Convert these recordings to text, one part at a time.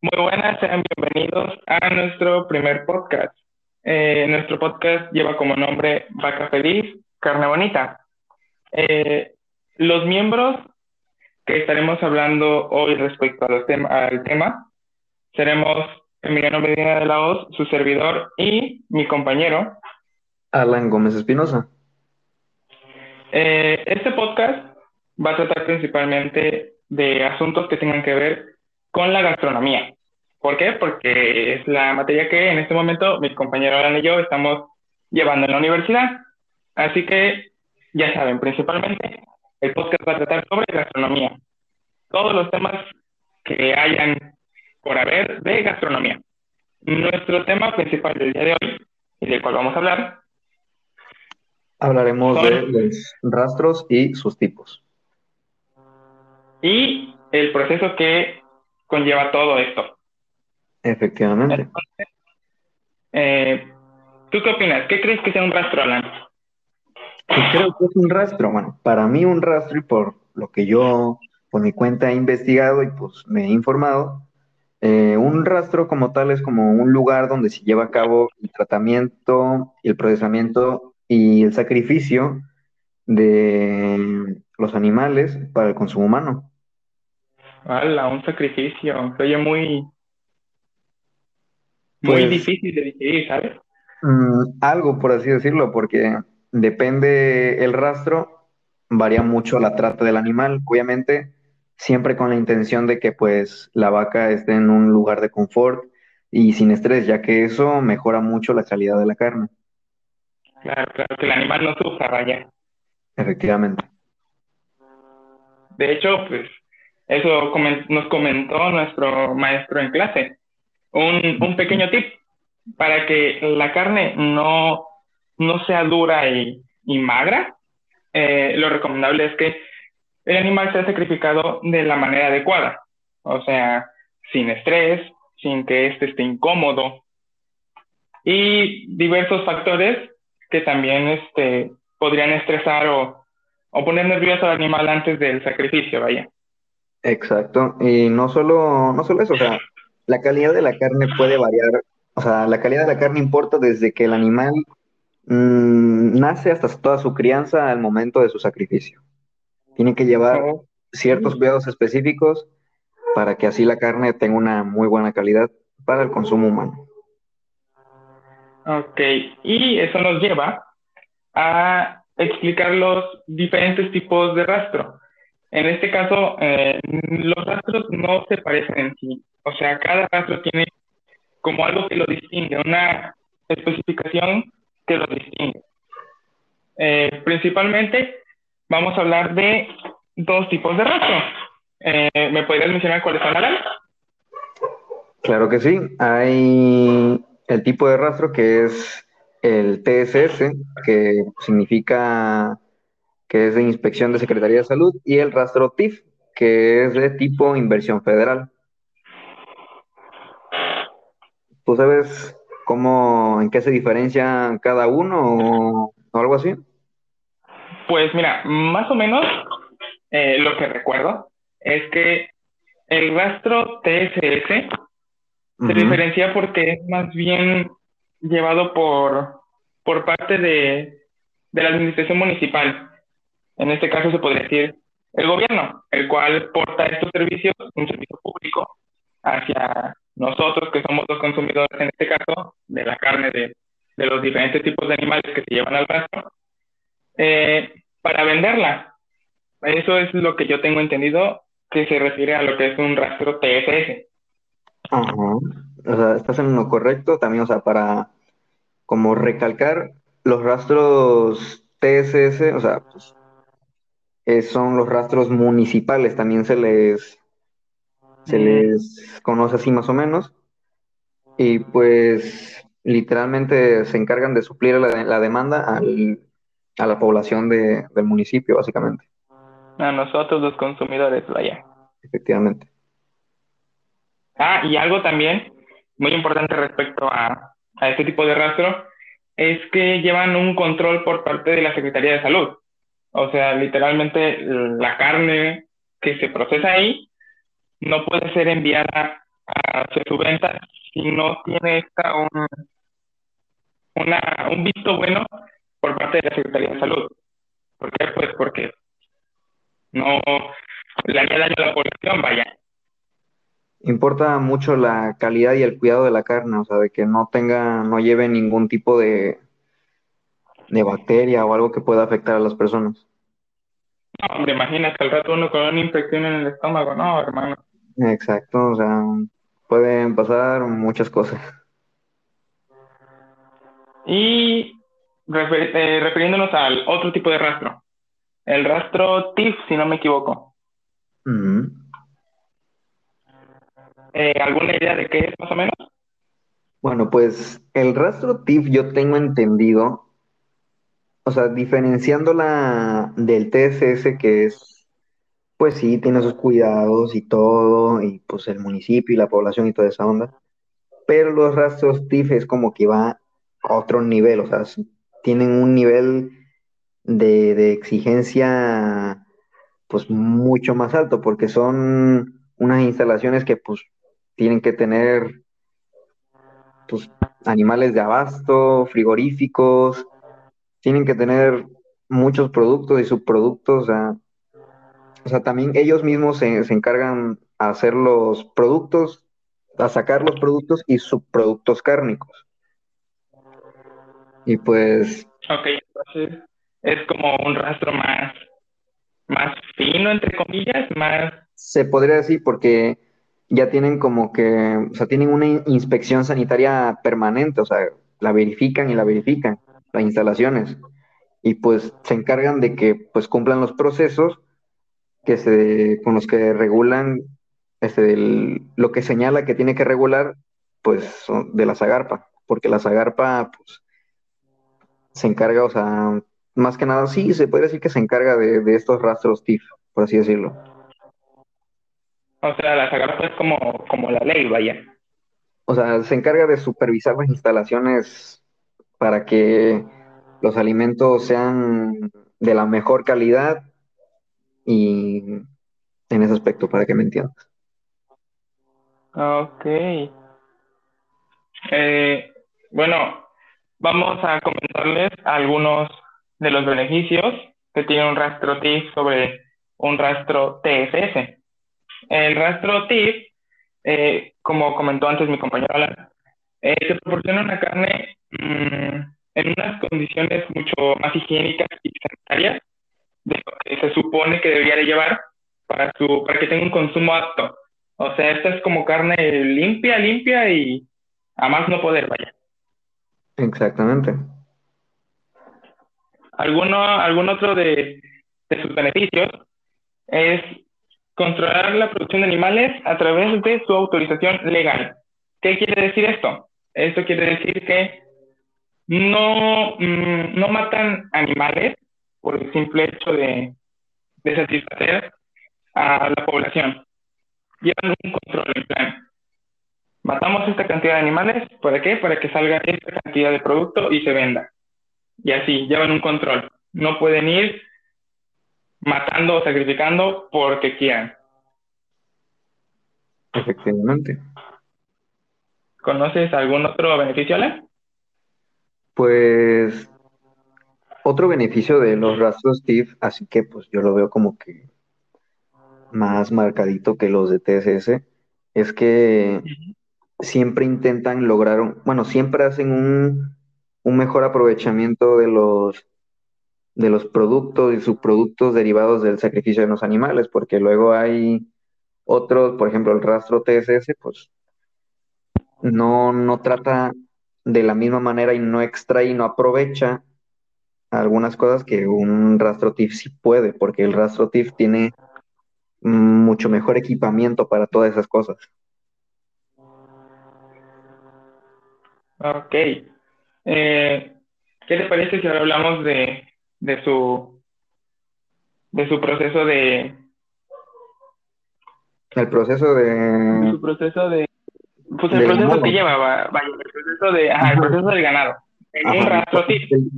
Muy buenas, sean bienvenidos a nuestro primer podcast. Eh, nuestro podcast lleva como nombre Vaca Feliz, Carne Bonita. Eh, los miembros que estaremos hablando hoy respecto a los al tema seremos Emiliano Medina de la Hoz, su servidor, y mi compañero Alan Gómez Espinosa. Eh, este podcast va a tratar principalmente de asuntos que tengan que ver con la gastronomía. ¿Por qué? Porque es la materia que en este momento mi compañero Alan y yo estamos llevando en la universidad. Así que, ya saben, principalmente el podcast va a tratar sobre gastronomía. Todos los temas que hayan por haber de gastronomía. Nuestro tema principal del día de hoy, y del cual vamos a hablar, Hablaremos de los rastros y sus tipos. Y el proceso que conlleva todo esto. Efectivamente. Eh, ¿Tú qué opinas? ¿Qué crees que sea un rastro, Alan? creo que es un rastro. Bueno, para mí un rastro y por lo que yo por mi cuenta he investigado y pues me he informado, eh, un rastro como tal es como un lugar donde se lleva a cabo el tratamiento el procesamiento y el sacrificio de los animales para el consumo humano. ¡Hala! Un sacrificio. Se oye muy. Muy pues, difícil de digerir, ¿sabes? Mm, algo, por así decirlo, porque depende el rastro, varía mucho la trata del animal. Obviamente, siempre con la intención de que pues la vaca esté en un lugar de confort y sin estrés, ya que eso mejora mucho la calidad de la carne. Claro, claro, que el animal no sufra, vaya. Efectivamente. De hecho, pues eso nos comentó nuestro maestro en clase. Un, un pequeño tip para que la carne no, no sea dura y, y magra. Eh, lo recomendable es que el animal sea sacrificado de la manera adecuada. O sea, sin estrés, sin que éste esté incómodo. Y diversos factores que también este, podrían estresar o, o poner nervioso al animal antes del sacrificio, vaya. Exacto, y no solo, no solo eso, o sea, la calidad de la carne puede variar, o sea, la calidad de la carne importa desde que el animal mmm, nace hasta toda su crianza al momento de su sacrificio. Tiene que llevar ciertos cuidados específicos para que así la carne tenga una muy buena calidad para el consumo humano. Ok, y eso nos lleva a explicar los diferentes tipos de rastro. En este caso, eh, los rastros no se parecen en sí. O sea, cada rastro tiene como algo que lo distingue, una especificación que lo distingue. Eh, principalmente, vamos a hablar de dos tipos de rastro. Eh, ¿Me podrías mencionar cuáles son, Alan? Claro que sí. Hay el tipo de rastro que es el TSS, que significa que es de Inspección de Secretaría de Salud, y el rastro TIF, que es de tipo Inversión Federal. ¿Tú sabes cómo, en qué se diferencia cada uno o, algo así? Pues mira, más o menos eh, lo que recuerdo es que el rastro TSS se diferencia porque es más bien llevado por, por parte de, de la administración municipal. En este caso se podría decir el gobierno, el cual porta estos servicios, un servicio público, hacia nosotros que somos los consumidores, en este caso, de la carne de, de los diferentes tipos de animales que se llevan al rastro, eh, para venderla. Eso es lo que yo tengo entendido que se refiere a lo que es un rastro TSS. Ajá. O sea, estás en lo correcto también, o sea, para como recalcar los rastros TSS, o sea, pues, eh, son los rastros municipales, también se les se les conoce así más o menos. Y pues literalmente se encargan de suplir la, demanda al, a la población de, del municipio, básicamente. A nosotros los consumidores, vaya. Efectivamente. Ah, y algo también muy importante respecto a, a este tipo de rastro es que llevan un control por parte de la Secretaría de Salud. O sea, literalmente la carne que se procesa ahí no puede ser enviada hacia su venta si no tiene esta un, una, un visto bueno por parte de la Secretaría de Salud. ¿Por qué? Pues porque no le haría daño a la población, vaya. Importa mucho la calidad y el cuidado de la carne, o sea, de que no tenga, no lleve ningún tipo de, de bacteria o algo que pueda afectar a las personas. No, hombre, imagínate al rato uno con una infección en el estómago, no, hermano. Exacto, o sea, pueden pasar muchas cosas. Y eh, refiriéndonos al otro tipo de rastro, el rastro TIF, si no me equivoco. Eh, ¿Alguna idea de qué es más o menos? Bueno, pues el rastro TIF yo tengo entendido, o sea, diferenciándola del TSS que es, pues sí, tiene sus cuidados y todo, y pues el municipio y la población y toda esa onda, pero los rastros TIF es como que va a otro nivel, o sea, tienen un nivel de, de exigencia pues mucho más alto, porque son unas instalaciones que pues tienen que tener pues, animales de abasto, frigoríficos, tienen que tener muchos productos y subproductos. O sea, también ellos mismos se, encargan a hacer los productos, a sacar los productos y subproductos cárnicos. Y pues... Ok, entonces es como un rastro más, más fino, entre comillas, más... Se podría decir porque ya tienen como que, o sea, tienen una inspección sanitaria permanente, o sea, la verifican y la verifican, las instalaciones, y pues se encargan de que pues cumplan los procesos que se, con los que regulan este, lo que señala que tiene que regular, pues de la Zagarpa, porque la Zagarpa pues, se encarga, o sea, más que nada, sí, se puede decir que se encarga de, de estos rastros TIF, por así decirlo. O sea, la Zagarpa es como, como la ley, vaya. O sea, se encarga de supervisar las instalaciones para que los alimentos sean de la mejor calidad y en ese aspecto, para que me entiendas. Ok. Eh, bueno, vamos a comentarles algunos de los beneficios que tiene un rastro TIF sobre un rastro TSS. El rastro TIF, eh, como comentó antes mi compañero Alan, eh, se proporciona una carne mm, en unas condiciones mucho más higiénicas y sanitarias de lo que se supone que debería de llevar para, su, para que tenga un consumo apto. O sea, esta es como carne limpia, limpia y a más no poder, vaya. Exactamente. ¿Alguno, algún otro de, de sus beneficios es controlar la producción de animales a través de su autorización legal. ¿Qué quiere decir esto? Esto quiere decir que no, mm, no matan animales por el simple hecho de, de satisfacer a la población. Llevan un control en plan. Matamos esta cantidad de animales, ¿para qué? Para que salga esta cantidad de producto y se venda. Y así, llevan un control. No pueden ir matando o sacrificando porque quieran. Efectivamente. ¿Conoces algún otro beneficio, Ale? Pues otro beneficio de los rastros TIF, así que pues yo lo veo como que más marcadito que los de TSS, es que siempre intentan lograr, bueno, siempre hacen un, un mejor aprovechamiento de los de los productos y subproductos derivados del sacrificio de los animales, porque luego hay otros, por ejemplo, el rastro TSS, pues no, no trata de la misma manera y no extrae y no aprovecha algunas cosas que un rastro TIF sí puede, porque el rastro TIF tiene mucho mejor equipamiento para todas esas cosas. Ok. Eh, ¿Qué te parece si ahora hablamos de de su, de su proceso de... El proceso de... su proceso de... Pues el proceso que lleva, vaya, el proceso de, ajá, el proceso del ganado. Un rastro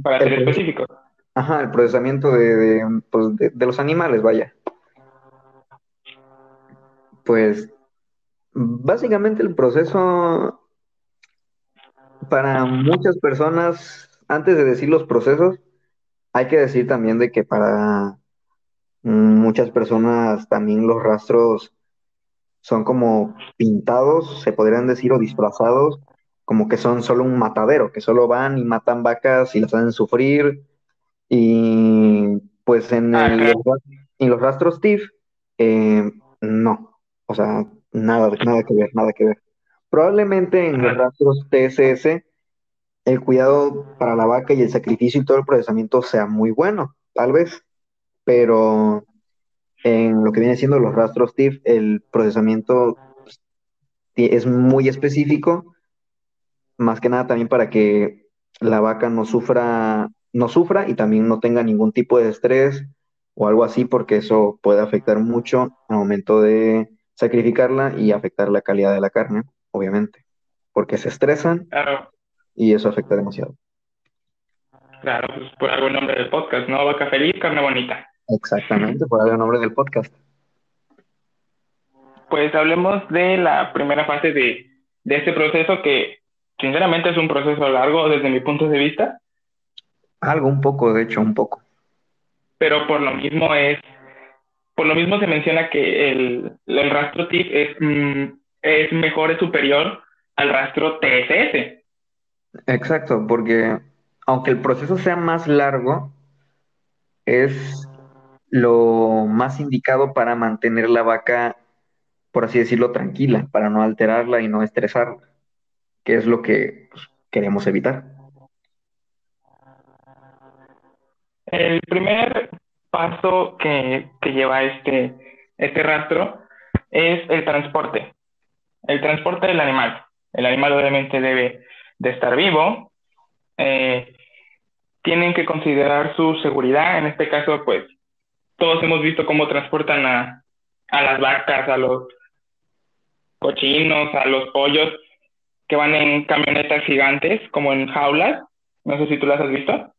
para ser específico. Ajá, el procesamiento de, de, pues de, de los animales, vaya. Pues Básicamente el proceso para muchas personas, antes de decir los procesos, hay que decir también de que para muchas personas también los rastros son como pintados, se podrían decir, o disfrazados, como que son solo un matadero, que solo van y matan vacas y las hacen sufrir. Y pues en, el- en los rastros TIF, eh, no, o sea, nada, nada que ver, nada que ver. Probablemente en los rastros TSS el cuidado para la vaca y el sacrificio y todo el procesamiento sea muy bueno, tal vez, pero en lo que viene siendo los rastros TIF, el procesamiento pues, es muy específico, más que nada también para que la vaca no sufra, no sufra y también no tenga ningún tipo de estrés o algo así, porque eso puede afectar mucho al momento de sacrificarla y afectar la calidad de la carne, obviamente, porque se estresan Claro, y eso afecta demasiado. claro, pues por algo el nombre del podcast, ¿no? Vaca feliz, carne bonita. Exactamente, por el nombre del podcast. Pues hablemos de la primera fase de, de este proceso que sinceramente es un proceso largo desde mi punto de vista, Algo, un poco, de hecho, un poco. pero por lo mismo es, por lo mismo se menciona que el, el rastro TIF es, mm, es mejor, es superior al rastro TSS. Exacto, porque aunque el proceso sea más largo, es lo más indicado para mantener la vaca, por así decirlo, tranquila, para no alterarla y no estresarla, es lo que pues, queremos evitar. El primer paso que, que lleva este, este rastro es el transporte, el transporte del animal. El animal obviamente debe de estar vivo, eh, tienen que considerar su seguridad, en este caso pues todos hemos visto cómo transportan a, a las vacas, a los cochinos, a los pollos que van en camionetas gigantes, como en jaulas. No sé si tú las has visto.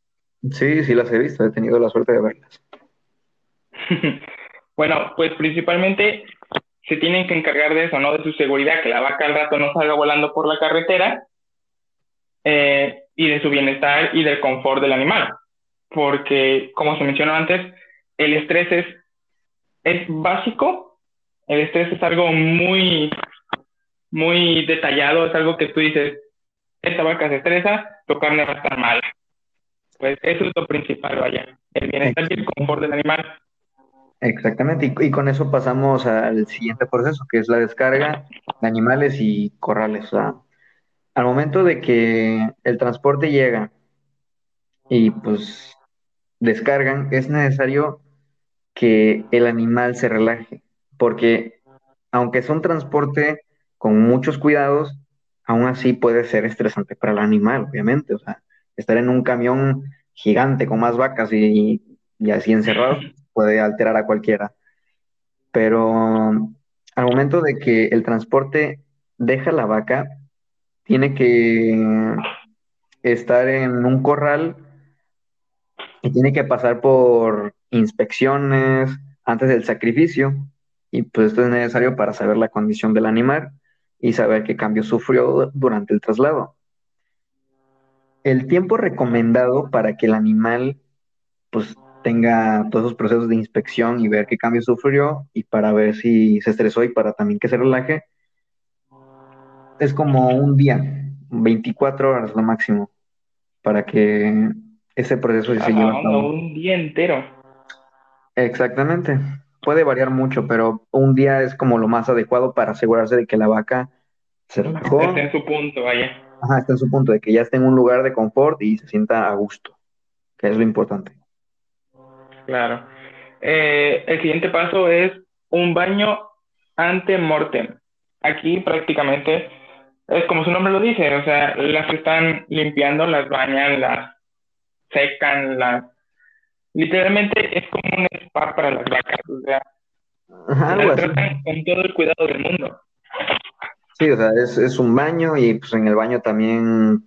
Sí, sí las he visto, he tenido la suerte de verlas. bueno, pues principalmente se tienen que encargar de eso, ¿no? De su seguridad, que la vaca al rato no salga volando por la carretera eh, y de su bienestar y del confort del animal. Porque, como se mencionó antes, el estrés es, es básico, el estrés es algo muy, muy detallado, es algo que tú dices, esta vaca se estresa, tu carne va a estar mala. Pues eso es lo principal, vaya, el bienestar y el confort del animal. Exactamente, y, y con eso pasamos al siguiente proceso, que es la descarga de animales y corrales. O sea, al momento de que el transporte llega y pues descargan, es necesario que el animal se relaje, porque aunque es un transporte con muchos cuidados, aún así puede ser estresante para el animal, obviamente. O sea, estar en un camión gigante con más vacas y, y así encerrado puede alterar a cualquiera. Pero al momento de que el transporte deja la vaca, tiene que estar en un corral y tiene que pasar por inspecciones antes del sacrificio. Y pues esto es necesario para saber la condición del animal y saber qué cambio sufrió durante el traslado. El tiempo recomendado para que el animal pues tenga todos esos procesos de inspección y ver qué cambio sufrió y para ver si se estresó y para también que se relaje, es como un día, 24 horas lo máximo, para que ese proceso se lleve a cabo. un día entero. Exactamente. Puede variar mucho, pero un día es como lo más adecuado para asegurarse de que la vaca se relajó, Está en su punto, vaya. ajá, está en su punto de que ya está en un lugar de confort y se sienta a gusto, que es lo importante. Claro. Eh, el siguiente paso es un baño ante mortem. Aquí prácticamente es como su nombre lo dice, o sea, las están limpiando, las bañan, las secan, las... Literalmente es como un spa para las vacas, o sea, Ajá, algo las así. tratan con todo el cuidado del mundo. Sí, o sea, es, es un baño y pues en el baño también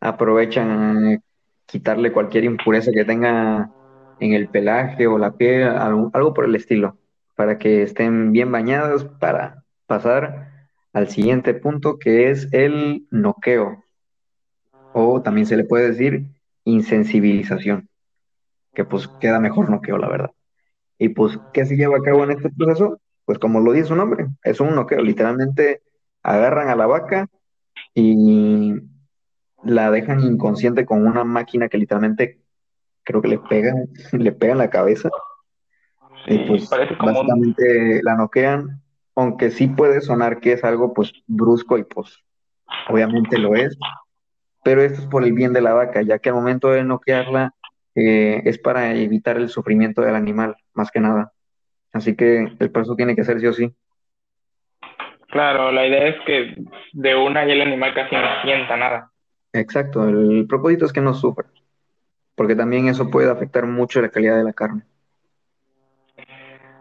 aprovechan eh, quitarle cualquier impureza que tenga en el pelaje o la piel, algo, algo por el estilo, para que estén bien bañados para pasar al siguiente punto que es el noqueo, o también se le puede decir insensibilización, que pues queda mejor noqueo, la verdad. Y pues, ¿qué se lleva a cabo en este proceso? Pues como lo dice su nombre, es un noqueo, literalmente agarran a la vaca y la dejan inconsciente con una máquina que literalmente creo que le pegan, le pegan la cabeza. y pues básicamente la noquean, aunque sí puede sonar que es algo pues brusco y pues obviamente lo es, pero esto es por el bien de la vaca, ya que al momento de noquearla eh, es para evitar el sufrimiento del animal, más que nada. Así que el proceso tiene que ser sí o sí. Claro, la idea es que de una y el animal casi no sienta nada. Exacto, el propósito es que no sufra, porque también eso puede afectar mucho la calidad de la carne.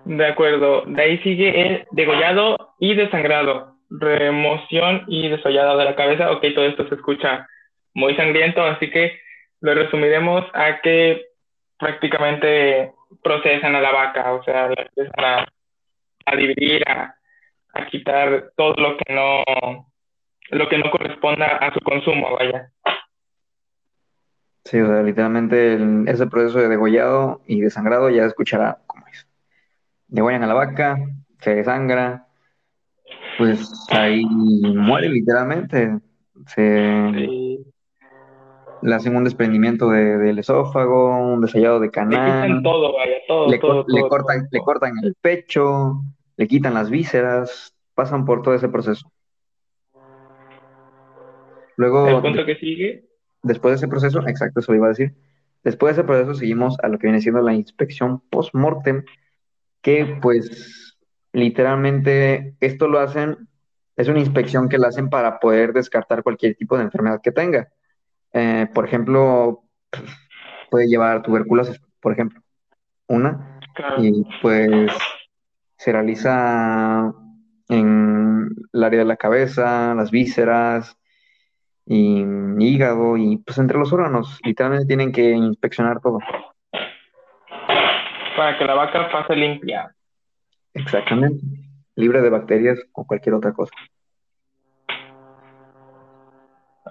De acuerdo, de ahí sigue el degollado y desangrado, remoción y desollado de la cabeza. Ok, todo esto se escucha muy sangriento, así que lo resumiremos a que prácticamente procesan a la vaca, o sea, la empiezan a, a dividir, a, a quitar todo lo que no lo que no corresponda a su consumo, vaya. Sí, o sea, literalmente ese proceso de degollado y desangrado ya escuchará cómo es. Degollan a la vaca, se desangra, pues ahí muere literalmente. Se le hacen un desprendimiento del esófago, un desallado de canal. Le todo, vaya, todo, le, todo, le cortan, le cortan el pecho, le quitan las vísceras, pasan por todo ese proceso. Luego, el punto que sigue. Después de ese proceso, exacto, eso lo iba a decir. Después de ese proceso seguimos a lo que viene siendo la inspección post-mortem, que pues literalmente esto lo hacen, es una inspección que la hacen para poder descartar cualquier tipo de enfermedad que tenga. Eh, por ejemplo, puede llevar tuberculosis, por ejemplo, una, y pues se realiza en el área de la cabeza, las vísceras, y hígado y pues entre los órganos. Literalmente tienen que inspeccionar todo. Para que la vaca pase limpia. Exactamente. Libre de bacterias o cualquier otra cosa.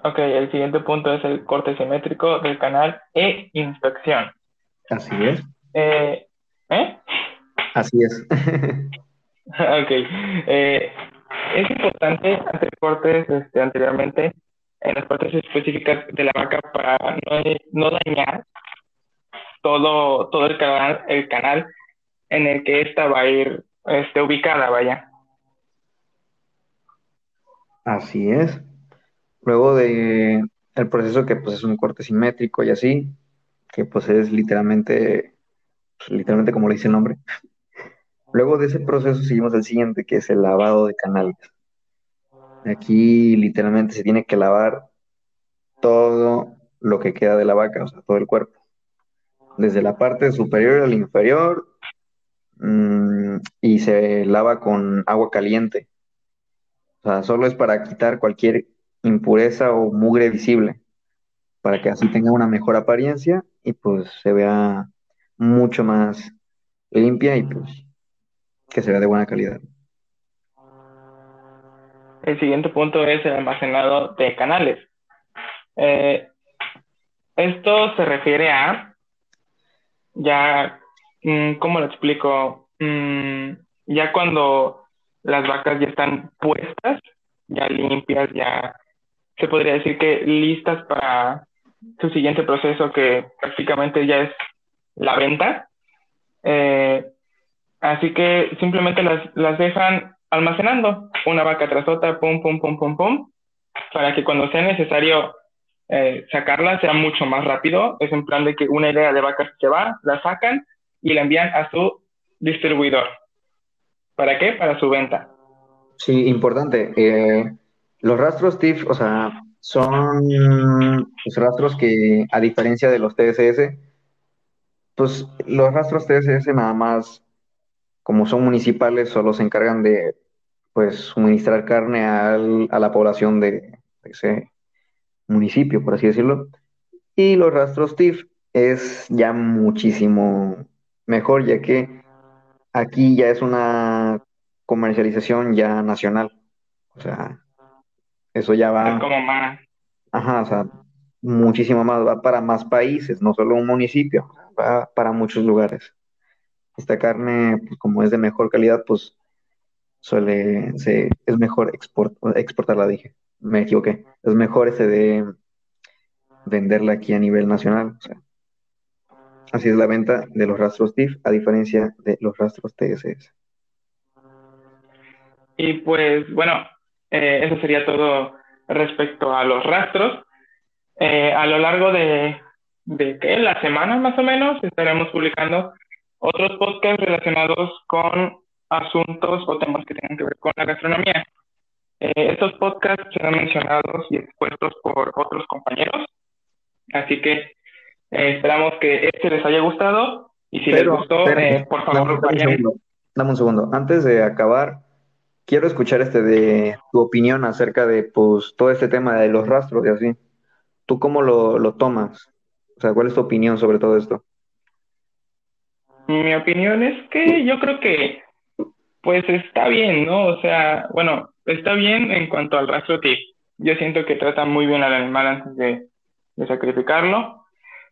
Ok, el siguiente punto es el corte simétrico del canal e inspección. Así es. Eh, ¿eh? Así es. ok. Eh, es importante hacer cortes este, anteriormente en las partes específicas de la vaca para no, dañar todo, todo el canal, el canal en el que esta va a ir este, ubicada, vaya. Así es. Luego de el proceso que pues es un corte simétrico y así, que pues es literalmente, pues, literalmente como le dice el nombre. Luego de ese proceso seguimos el siguiente, que es el lavado de canales. Aquí literalmente se tiene que lavar todo lo que queda de la vaca, o sea, todo el cuerpo. Desde la parte superior al inferior mm, y se lava con agua caliente. O sea, solo es para quitar cualquier impureza o mugre visible, para que así tenga una mejor apariencia y pues se vea mucho más limpia y pues que se vea de buena calidad. El siguiente punto es el almacenado de canales. Eh, esto se refiere a, ya, mm, ¿cómo lo explico? Mm, ya cuando las vacas ya están puestas, ya limpias, ya se podría decir que listas para su siguiente proceso que prácticamente ya es la venta. Eh, así que simplemente las, las dejan almacenando una vaca tras otra, pum, pum, pum, pum, pum, para que cuando sea necesario eh, sacarla sea mucho más rápido. Es en plan de que una idea de vacas se va, la sacan y la envían a su distribuidor. ¿Para qué? Para su venta. Sí, importante. Eh, los rastros TIF, o sea, son los rastros que, a diferencia de los TSS, pues los rastros TSS nada más, como son municipales, solo se encargan de pues suministrar carne al, a la población de, ese municipio, por así decirlo. Y los rastros TIF es ya muchísimo mejor, ya que aquí ya es una comercialización ya nacional. O sea, eso ya va. Es como más. Ajá, o sea, muchísimo más, va para más países, no solo un municipio, va para muchos lugares. Esta carne, pues, como es de mejor calidad, pues suele, se, es mejor export, exportarla, dije, me equivoqué, es mejor ese de venderla aquí a nivel nacional. O sea, así es la venta de los rastros TIF, a diferencia de los rastros TSS. Y pues bueno, eh, eso sería todo respecto a los rastros. Eh, a lo largo de, de ¿qué? la semana más o menos estaremos publicando otros podcasts relacionados con asuntos o temas que tengan que ver con la gastronomía. Eh, estos podcasts serán mencionados y expuestos por otros compañeros, así que eh, esperamos que este les haya gustado y si les gustó, por favor, vayan. Dame un segundo. Antes de acabar, quiero escuchar este de tu opinión acerca de pues todo este tema de los rastros y así. ¿Tú cómo lo, lo tomas? O sea, ¿cuál es tu opinión sobre todo esto? Mi opinión es que yo creo que pues está bien, ¿no? O sea, bueno, está bien en cuanto al rastro TIF. Yo siento que trata muy bien al animal antes de, de sacrificarlo,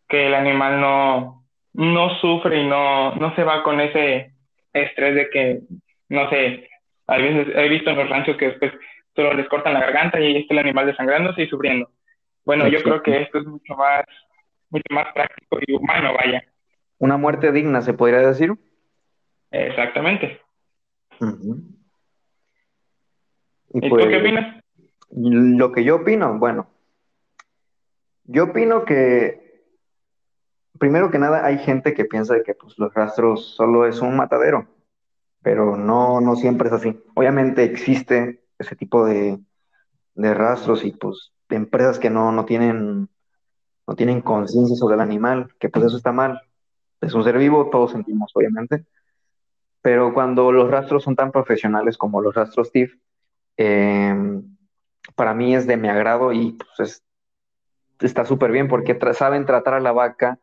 que el animal no, no sufre y no, no se va con ese estrés de que, no sé, a veces he visto en los ranchos que después solo les cortan la garganta y está el animal desangrándose y sufriendo. Bueno, yo creo que esto es mucho más, mucho más práctico y humano, vaya. Una muerte digna, se podría decir. Exactamente. ¿Y, tú qué pues, opinas? Lo que yo opino, bueno, yo opino que primero que nada hay gente que piensa que pues, los rastros solo es un matadero pero no, no siempre es así. Obviamente existe ese tipo de, rastros y pues de empresas que no, no tienen, no tienen conciencia sobre el animal, que pues eso está mal. Es un ser vivo, todos sentimos, obviamente. Pero cuando los rastros son tan profesionales como los rastros TIF, em, para mí es de mi agrado y pues está súper bien porque saben tratar a la vaca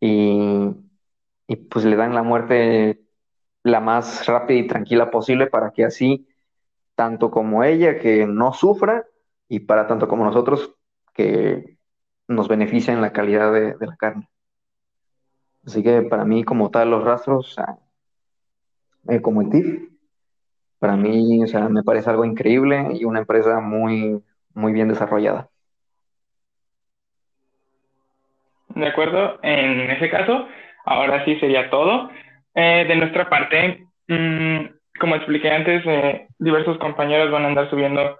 y, y pues le dan la muerte la más rápida y tranquila posible para que así, tanto como ella, que no sufra, y para tanto como nosotros, que nos beneficien la calidad de, la carne. Así que para mí, como tal, los rastros, eh, como el TIF, para mí, o sea, me parece algo increíble y una empresa muy, muy bien desarrollada. De acuerdo, en ese caso, ahora sí sería todo. Eh, de nuestra parte, mm, como expliqué antes, eh, diversos compañeros van a andar subiendo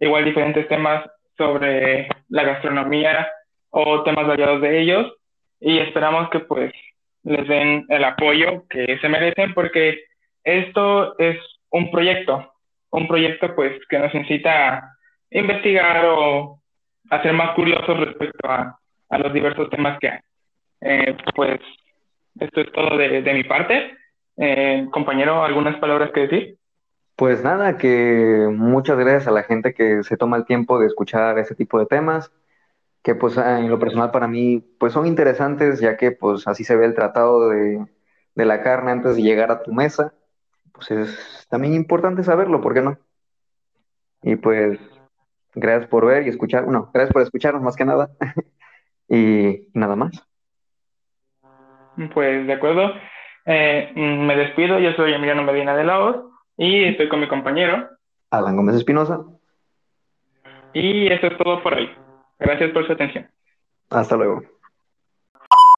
igual diferentes temas sobre la gastronomía o temas variados de ellos y esperamos que pues les den el apoyo que se merecen porque esto es un proyecto, un proyecto pues que nos incita investigar o hacer más curiosos respecto a, a los diversos temas que. Eh, pues esto es todo de, mi parte. Eh, compañero, ¿algunas palabras que decir? Pues nada, que muchas gracias a la gente que se toma el tiempo de escuchar ese tipo de temas, que pues en lo personal para mí pues son interesantes, ya que pues así se ve el tratado de, de la carne antes de llegar a tu mesa. Pues es también importante saberlo, ¿por qué no? Y pues gracias por ver y escuchar, bueno, gracias por escucharnos más que nada. y nada más. Pues de acuerdo. Eh, me despido, yo soy Emiliano Medina de Laos y estoy con mi compañero. Alan Gómez Espinosa. Y eso es todo por hoy. Gracias por su atención. Hasta luego.